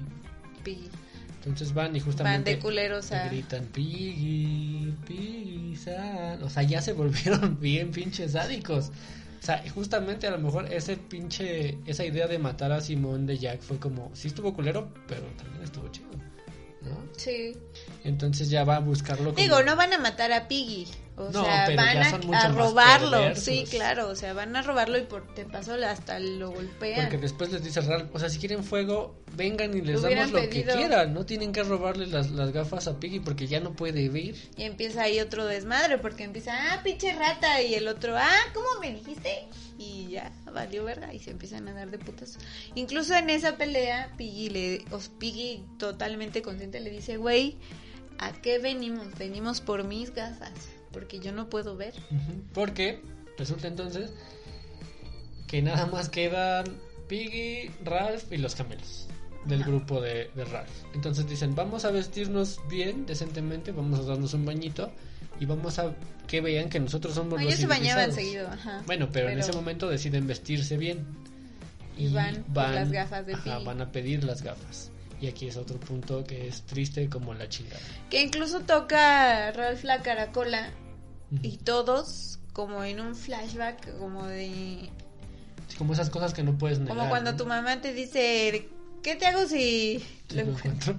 Piggy. Entonces van y justamente Van de culeros a- gritan Piggy, Piggy, san". O sea, ya se volvieron bien pinches sádicos. O sea, justamente a lo mejor ese pinche, esa idea de matar a Simón de Jack fue como, sí estuvo culero, pero también estuvo chido, ¿no? Sí. Entonces ya va a buscarlo como... Digo, no van a matar a Piggy. O No, sea, van a, a robarlo. Sí, claro. O sea, van a robarlo y por te pasó hasta lo golpean. Porque después les dice Ralph, o sea, si quieren fuego, vengan y les damos lo pedido. que quieran. No tienen que robarle las, las gafas a Piggy porque ya no puede ver. Y empieza ahí otro desmadre porque empieza, ah, pinche rata. Y el otro, ah, ¿cómo me dijiste? Y ya, valió verga. Y se empiezan a dar de putas. Incluso en esa pelea, Piggy, le, o Piggy totalmente consciente le dice, güey, ¿a qué venimos? Venimos por mis gafas. Porque yo no puedo ver. Porque resulta entonces que nada más quedan Piggy, Ralph y los gemelos del grupo de, de Ralph. Entonces dicen, vamos a vestirnos bien, decentemente, vamos a darnos un bañito y vamos a que vean que nosotros somos los ellos se bañaban civilizados". seguido, ajá. Bueno, pero, en ese momento deciden vestirse bien. Y van las gafas de ajá, Piggy. van a pedir las gafas. Y aquí es otro punto que es triste como la chingada. Que incluso toca Ralph la caracola y todos como en un flashback, como de... Sí, como esas cosas que no puedes negar. Como cuando ¿no? tu mamá te dice, ¿qué te hago si Sí, lo encuentro? encuentro.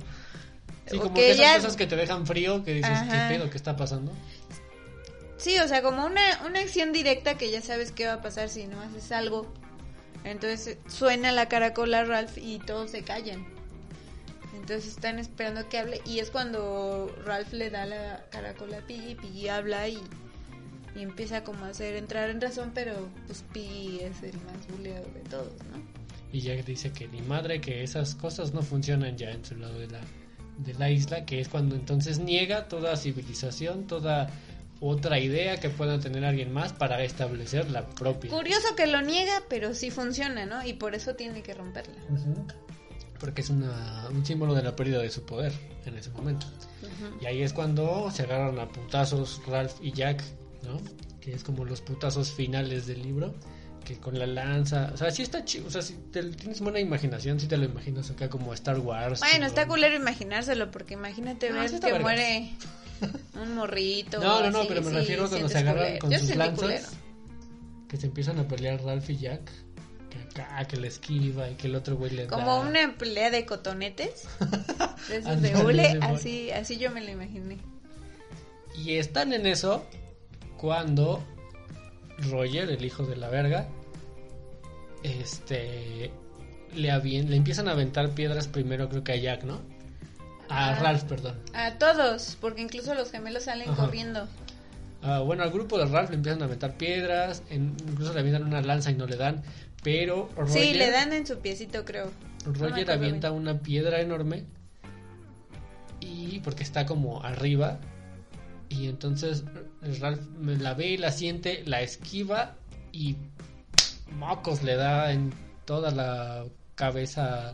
Sí, O como que que esas ya- cosas que te dejan frío, que dices, Ajá. ¿qué pedo? ¿Qué está pasando? Sí, o sea, como una, una acción directa que ya sabes qué va a pasar si no haces algo. Entonces suena la caracola Ralph y todos se callan. Entonces están esperando que hable y es cuando Ralph le da la caracola a Piggy, Piggy habla y, y empieza como a hacer entrar en razón, pero pues Piggy es el más buleado de todos, ¿no? Y Jack dice que ni madre, que esas cosas no funcionan ya en su lado de la, de la isla, que es cuando entonces niega toda civilización, toda otra idea que pueda tener alguien más para establecer la propia. Curioso que lo niega, pero sí funciona, ¿no? Y por eso tiene que romperla. Porque es una, un símbolo de la pérdida de su poder en ese momento. Y ahí es cuando se agarran a putazos Ralph y Jack, ¿no? Que es como los putazos finales del libro. Que con la lanza. O sea, sí está chido. O sea, si te- tienes buena imaginación, si te lo imaginas acá como Star Wars. Bueno, está culero imaginárselo, porque imagínate No, ver que vergas. muere un morrito. No, no, no, así, pero me sí, refiero cuando sientes se agarran culero. con Yo sus lanzas. culero. que se empiezan a pelear Ralph y Jack. Que que le esquiva y que el otro güey le Como da. una pelea de cotonetes. De esos de hule. Así, así yo me lo imaginé. Y están en eso cuando Roger, el hijo de la verga, este le, avien- le empiezan a aventar piedras primero creo que a Jack, ¿no? A Ah. Ralph, perdón. A todos, porque incluso los gemelos salen Ajá. corriendo. Ah, bueno, al grupo de Ralph le empiezan a aventar piedras, en- incluso le avientan una lanza y no le dan, pero Roger, Sí, le dan en su piecito, creo. Roger avienta bien. una piedra enorme y porque está como arriba y entonces Ralph me la ve y la siente, la esquiva y mocos le da en toda la cabeza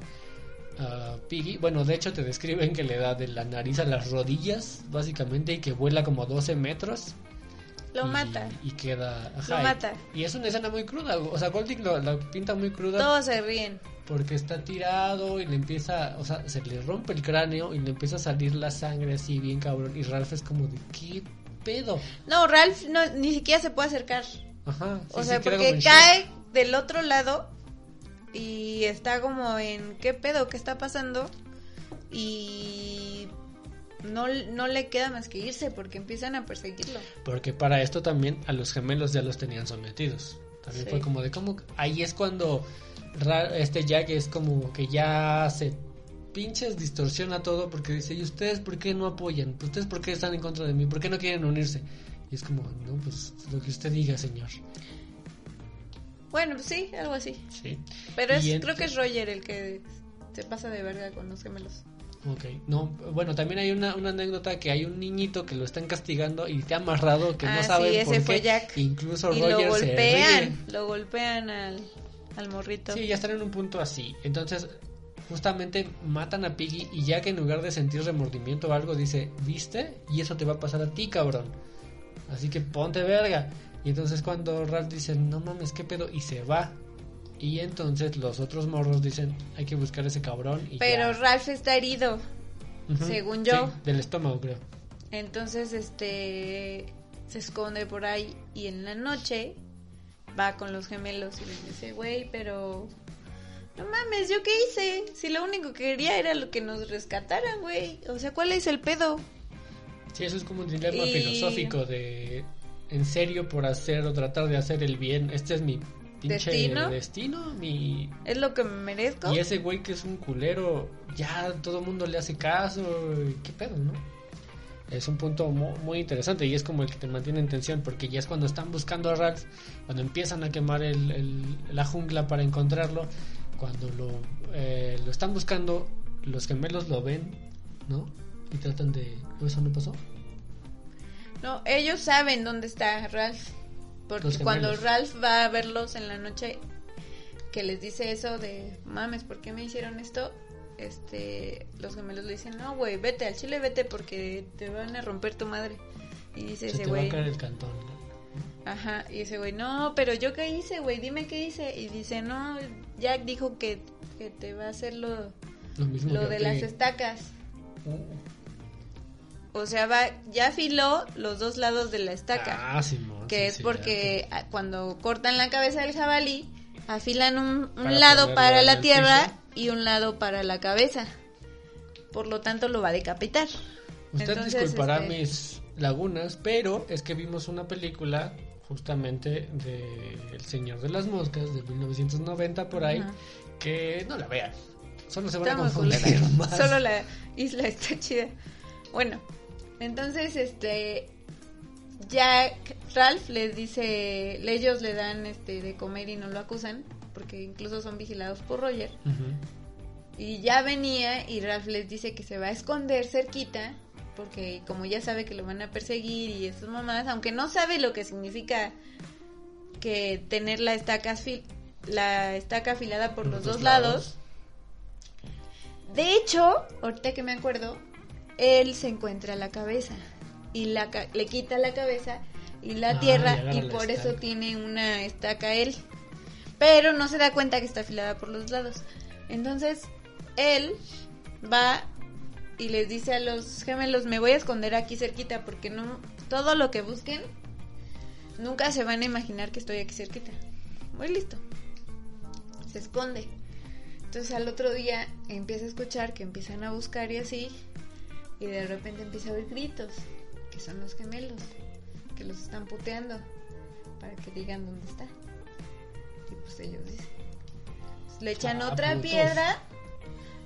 a Piggy. Bueno, de hecho te describen que le da de la nariz a las rodillas básicamente y que vuela como 12 metros. Lo y- mata. Y queda... Lo ajá, y- mata. Y, es una escena muy cruda. O sea, Golding lo, lo pinta muy cruda Todos se ríen. porque está tirado y le empieza, o sea, se le rompe el cráneo y le empieza a salir la sangre así bien cabrón y Ralph es como de qué pedo. No, Ralph no, ni siquiera se puede acercar. Ajá. sí, O sea, porque shock. cae del otro lado y está como en qué pedo, qué está pasando y no, no le queda más que irse porque empiezan a perseguirlo. Porque para esto también a los gemelos ya los tenían sometidos. También Sí. fue como de cómo ahí es cuando este Jack es como que ya se pinches distorsiona todo porque dice, "¿Y ustedes por qué no apoyan? ¿Ustedes por qué están en contra de mí? ¿Por qué no quieren unirse?" Y es como, "No, pues lo que usted diga, señor." Bueno, pues sí, algo así. Sí. Pero es, creo que es Roger el que se pasa de verga con los gemelos. Ok, no, bueno, también hay una, una anécdota que hay un niñito que lo están castigando y está amarrado que Ah, no sí, sabe ese por fue qué. Jack. Incluso y Roger lo se golpean, ríe. lo golpean al, al morrito. Sí, ya están en un punto así. Entonces, justamente matan a Piggy y Jack en lugar de sentir remordimiento o algo dice, ¿viste? Y eso te va a pasar a ti, cabrón. Así que ponte verga. Y entonces cuando Ralph dice, no mames, ¿qué pedo? Y se va. Y entonces los otros morros dicen, hay que buscar a ese cabrón. Y Pero ya. Ralph está herido. Según yo. Sí, del estómago, creo. Entonces, este se esconde por ahí y en la noche va con los gemelos y les dice, güey, pero no mames, ¿yo qué hice? Si lo único que quería era lo que nos rescataran, güey. O sea, ¿cuál es el pedo? Sí, eso es como un dilema Y- filosófico de en serio por hacer o tratar de hacer el bien. Este es mi pinche ¿Destino? destino, mi ¿Es lo que me merezco? y ese güey que es un culero, ya todo el mundo le hace caso, ¿qué pedo, no? Es un punto mu- muy, interesante y es como el que te mantiene en tensión porque ya es cuando están buscando a Ralph, cuando empiezan a quemar el, el- la jungla para encontrarlo, cuando lo, eh, lo están buscando, los gemelos lo ven, ¿no? Y tratan de... ¿o ¿Eso no pasó? No, ellos saben dónde está Ralph. Porque cuando. Ralph va a verlos en la noche, que les dice eso de, mames, ¿por qué me hicieron esto? Este, los gemelos le dicen, no, güey, vete al chile, vete porque te van a romper tu madre. Y dice Se ese te va a güey, caer el cantón, ¿no? ajá, y ese güey, no, pero yo qué hice, güey, dime qué hice. Y dice, no, Jack dijo que, que te va a hacer lo, Lo mismo lo de que- las estacas. Uh, O sea, va, ya afiló los dos lados de la estaca. Ah, que sí, es sí, porque ah, cuando cortan la cabeza del jabalí, afilan un, un Para lado para la tierra y un lado para la cabeza. Por lo tanto, lo va a decapitar. Usted Entonces, disculpará este- mis lagunas, pero es que vimos una película justamente de El Señor de las Moscas de 1990 por ahí que no la vean. Solo se van a confundir más. Solo la isla está chida. Bueno, entonces, este. Jack, Ralph les dice. Ellos le dan este de comer y no lo acusan. Porque incluso son vigilados por Roger. Y ya venía y Ralph les dice que se va a esconder cerquita, porque como ya sabe que lo van a perseguir y esas mamadas, aunque no sabe lo que significa que tener la estaca, la estaca afilada por, los dos lados. De hecho, ahorita que me acuerdo, él se encuentra la cabeza y la le quita la cabeza y la Ah, y tierra y la por eso tiene una estaca él. Pero no se da cuenta que está afilada por los lados. Entonces, él va y les dice a los gemelos, me voy a esconder aquí cerquita porque no todo lo que busquen nunca se van a imaginar que estoy aquí cerquita. Muy listo. Se esconde. Entonces al otro día empieza a escuchar que empiezan a buscar y así. Y de repente empieza a oír gritos, que son los gemelos, que los están puteando para que digan dónde está. Y pues ellos dicen. Pues, le echan Ah, otra putos. piedra.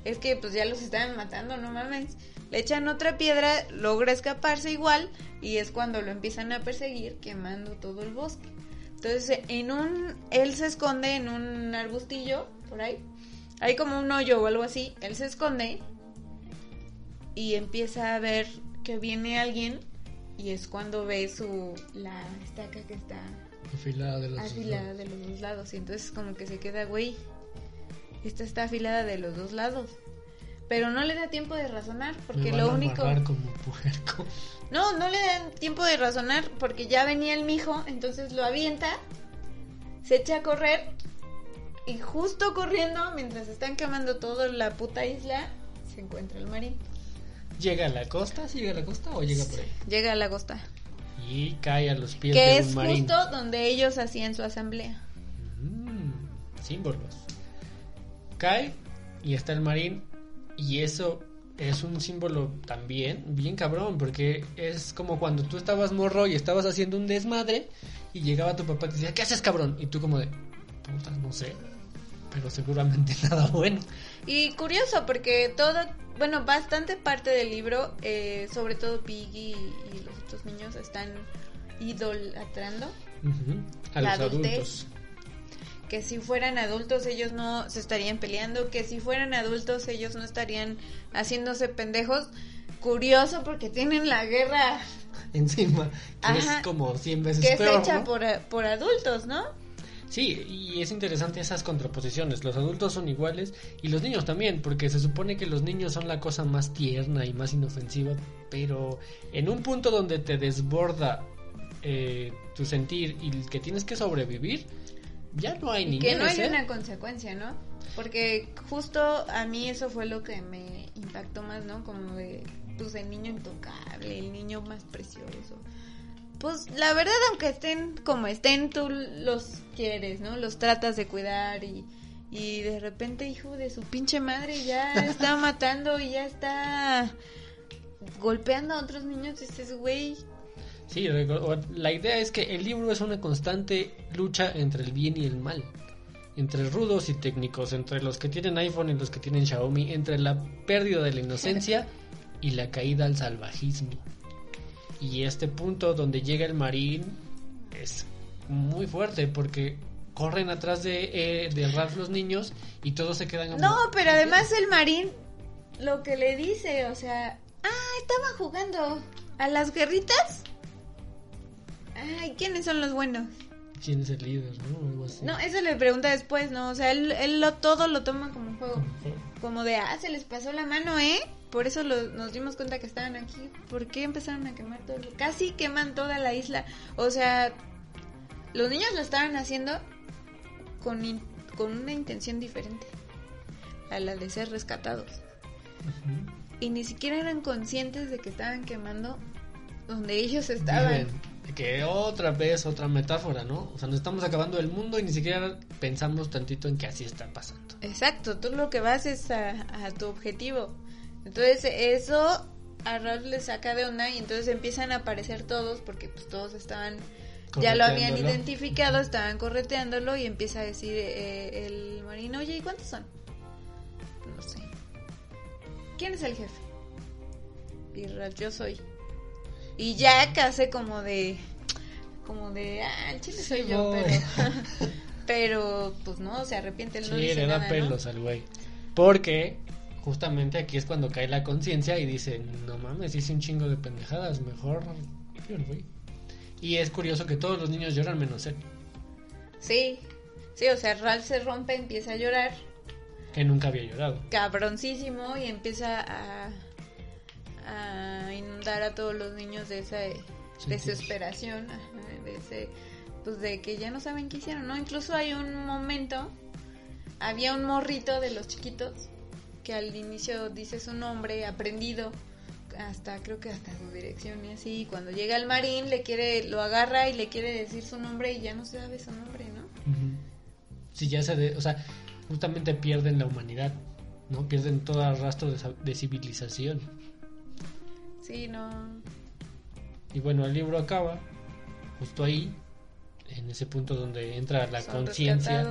Es que pues ya los estaban matando, no mames. Le echan otra piedra, logra escaparse igual y es cuando lo empiezan a perseguir quemando todo el bosque. Entonces, en un él se esconde en un arbustillo por ahí. Hay como un hoyo o algo así, él se esconde y empieza a ver que viene alguien y es cuando ve su la estaca que está Afilada de los afilada de los dos lados y entonces como que se queda, güey, esta está afilada de los dos lados. Pero no le da tiempo de razonar porque Me van lo a único amarrar como puerco. no, no le dan tiempo de razonar porque ya venía el mijo, entonces lo avienta, se echa a correr y justo corriendo, mientras están quemando toda la puta isla, se encuentra el marín. ¿Llega a la costa? ¿Sí llega a la costa o llega por ahí? Llega a la costa, Y cae a los pies que de es un marín. justo donde ellos hacían su asamblea. Mm, símbolos. Cae y está el marín y eso es un símbolo también bien cabrón porque es como cuando tú estabas morro y estabas haciendo un desmadre y llegaba tu papá y te decía, ¿qué haces cabrón? Y tú como de, puta, no sé, pero seguramente nada bueno. Y curioso porque todo, bueno, bastante parte del libro, eh, sobre todo Piggy y, y los otros niños están idolatrando A La los adultez. adultos. que si fueran adultos ellos no se estarían peleando, que si fueran adultos ellos no estarían haciéndose pendejos. Curioso porque tienen la guerra Encima, que Ajá. es como 100 veces que es hecha ¿no? por, por adultos, ¿no? Sí, y es interesante esas contraposiciones. Los adultos son iguales y los niños también, porque se supone que los niños son la cosa más tierna y más inofensiva, pero en un punto donde te desborda eh, tu sentir y que tienes que sobrevivir, ya no hay niñez. que no hay ¿eh? una consecuencia, ¿no? Porque justo a mí eso fue lo que me impactó más, ¿no? Como de, pues, el niño intocable, el niño más precioso. Pues la verdad, aunque estén como estén, tú los quieres, ¿no? Los tratas de cuidar y, y de repente, hijo de su pinche madre, ya está matando y ya está golpeando a otros niños. Dices, güey, Sí, la idea es que el libro es una constante lucha entre el bien y el mal. Entre rudos y técnicos, entre los que tienen iPhone y los que tienen Xiaomi, entre la pérdida de la inocencia y la caída al salvajismo. Y este punto donde llega el marín es muy fuerte porque corren atrás de, eh, de Ralph los niños y todos se quedan No, pero además el marín lo que le dice, o sea, ah, estaba jugando a las guerritas. Ay, ¿quiénes son los buenos? ¿Quién es el líder? ¿no? Algo así. No, eso le pregunta después, ¿no? O sea, él, él lo, todo lo toma como un juego. Como de, ah, se les pasó la mano, ¿eh? Por eso lo- nos dimos cuenta que estaban aquí. ¿Por qué empezaron a quemar todo? Casi queman toda la isla. O sea, los niños lo estaban haciendo con, in- con una intención diferente a la de ser rescatados. Y ni siquiera eran conscientes de que estaban quemando donde ellos estaban. Que otra vez otra metáfora, ¿no? O sea, nos estamos acabando el mundo y ni siquiera pensamos tantito en que así está pasando. Exacto, tú lo que vas es a, a tu objetivo. Entonces eso a Ralph le saca de onda y entonces empiezan a aparecer todos porque pues todos estaban, ya lo habían identificado, estaban correteándolo y empieza a decir eh, el marino, oye, ¿y cuántos son? No sé. ¿Quién es el jefe? Y Ralph, yo soy. Y Jack hace como de, como de, ah, el chile soy yo, voy. pero, pero pues no, se arrepiente, él no sí, dice le da nada, ¿no? pelos al güey. Porque justamente aquí es cuando cae la conciencia y dice, no mames, hice un chingo de pendejadas, mejor fui. Y es curioso que todos los niños lloran menos él, Sí, sí, o sea, Ralph se rompe, empieza a llorar, que nunca había llorado. cabroncísimo, y empieza a, a inundar a todos los niños de esa Sentir. desesperación, de ese, pues de que ya no saben qué hicieron, ¿no? Incluso hay un momento, había un morrito de los chiquitos que al inicio dice su nombre, aprendido, hasta creo que hasta su dirección y así. Cuando llega al marín le quiere, lo agarra y le quiere decir su nombre y ya no sabe su nombre, ¿no? Ujú. Sí, ya se... de- o sea, justamente pierden la humanidad, ¿no? Pierden todo rastro de, de civilización. Sí, no. Y bueno, el libro acaba justo ahí, en ese punto donde entra la conciencia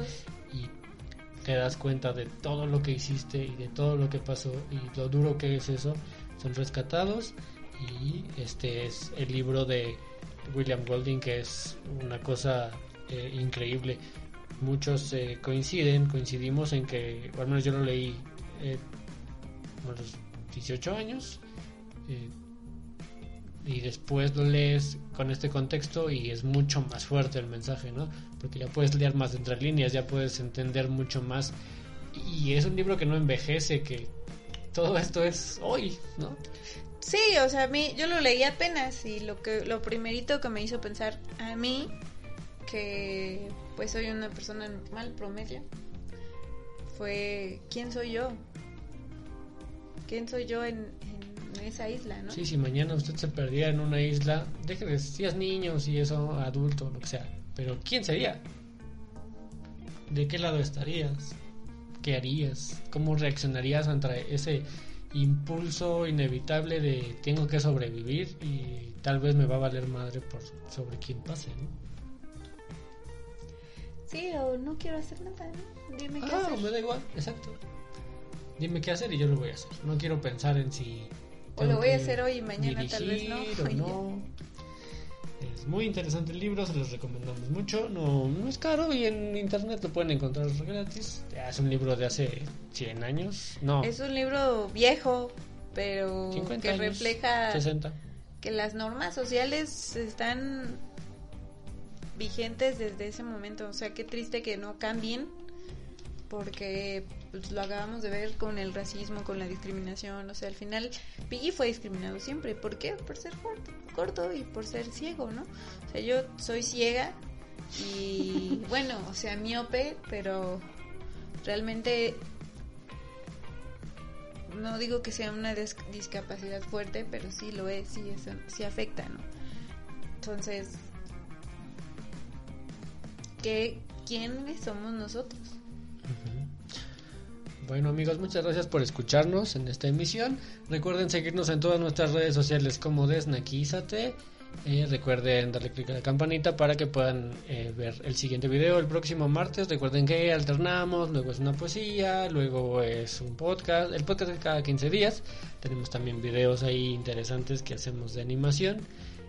te das cuenta de todo lo que hiciste y de todo lo que pasó y lo duro que es eso. Son rescatados y este es el libro de William Golding que es una cosa eh, increíble. Muchos eh, coinciden, coincidimos en que, o al menos yo lo leí eh, a los 18 años. eh, y después lo lees con este contexto y es mucho más fuerte el mensaje, ¿no? Porque ya puedes leer más entre líneas, ya puedes entender mucho más. Y es un libro que no envejece, que todo esto es hoy, ¿no? Sí, o sea, a mí, yo lo leí apenas y lo que lo primerito que me hizo pensar a mí, que pues soy una persona normal, promedio, fue ¿quién soy yo? ¿Quién soy yo en, en esa isla, no? Sí, si mañana usted se perdiera en una isla, deje de si es niño, si es adulto, lo que sea. Pero ¿quién sería? ¿De qué lado estarías? ¿Qué harías? ¿Cómo reaccionarías ante ese impulso inevitable de tengo que sobrevivir y tal vez me va a valer madre por sobre quién pase, ¿no? Sí, o no quiero hacer nada, ¿no? Dime qué Ah, hacer. me da igual, exacto. Dime qué hacer y yo lo voy a hacer. No quiero pensar en si. O lo voy a hacer hoy y mañana tal vez no. no. Es muy interesante el libro, se los recomendamos mucho. No, no es caro y en internet lo pueden encontrar gratis. Es un libro de hace 100 años. No, Es un libro viejo, pero 50 que años, refleja 60. que las normas sociales están vigentes desde ese momento. O sea, qué triste que no cambien, porque pues, lo acabamos de ver con el racismo, con la discriminación. O sea, al final Piggy fue discriminado siempre. ¿Por qué? Por ser corto, corto y por ser ciego, ¿no? O sea, yo soy ciega y bueno, o sea, miope, pero realmente no digo que sea una discapacidad fuerte, pero sí lo es, sí, eso, sí afecta, ¿no? Entonces, ¿qué, ¿quiénes somos nosotros? Bueno amigos, muchas gracias por escucharnos en esta emisión. Recuerden seguirnos en todas nuestras redes sociales como Desnaquízate. Eh, recuerden darle clic a la campanita para que puedan eh, ver el siguiente video el próximo martes. Recuerden que alternamos, luego es una poesía, luego es un podcast. El podcast es cada 15 días. Tenemos también videos ahí interesantes que hacemos de animación.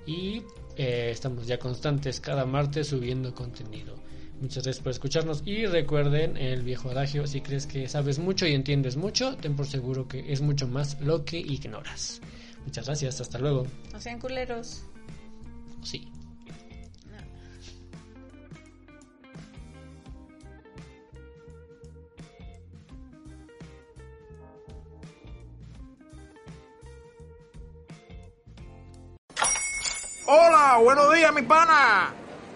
Y eh, estamos ya constantes cada martes subiendo contenido. Muchas gracias por escucharnos y recuerden el viejo adagio, si crees que sabes mucho y entiendes mucho, ten por seguro que es mucho más lo que ignoras. Muchas gracias, hasta luego. No sean culeros. Sí. Hola, buenos días, mi pana.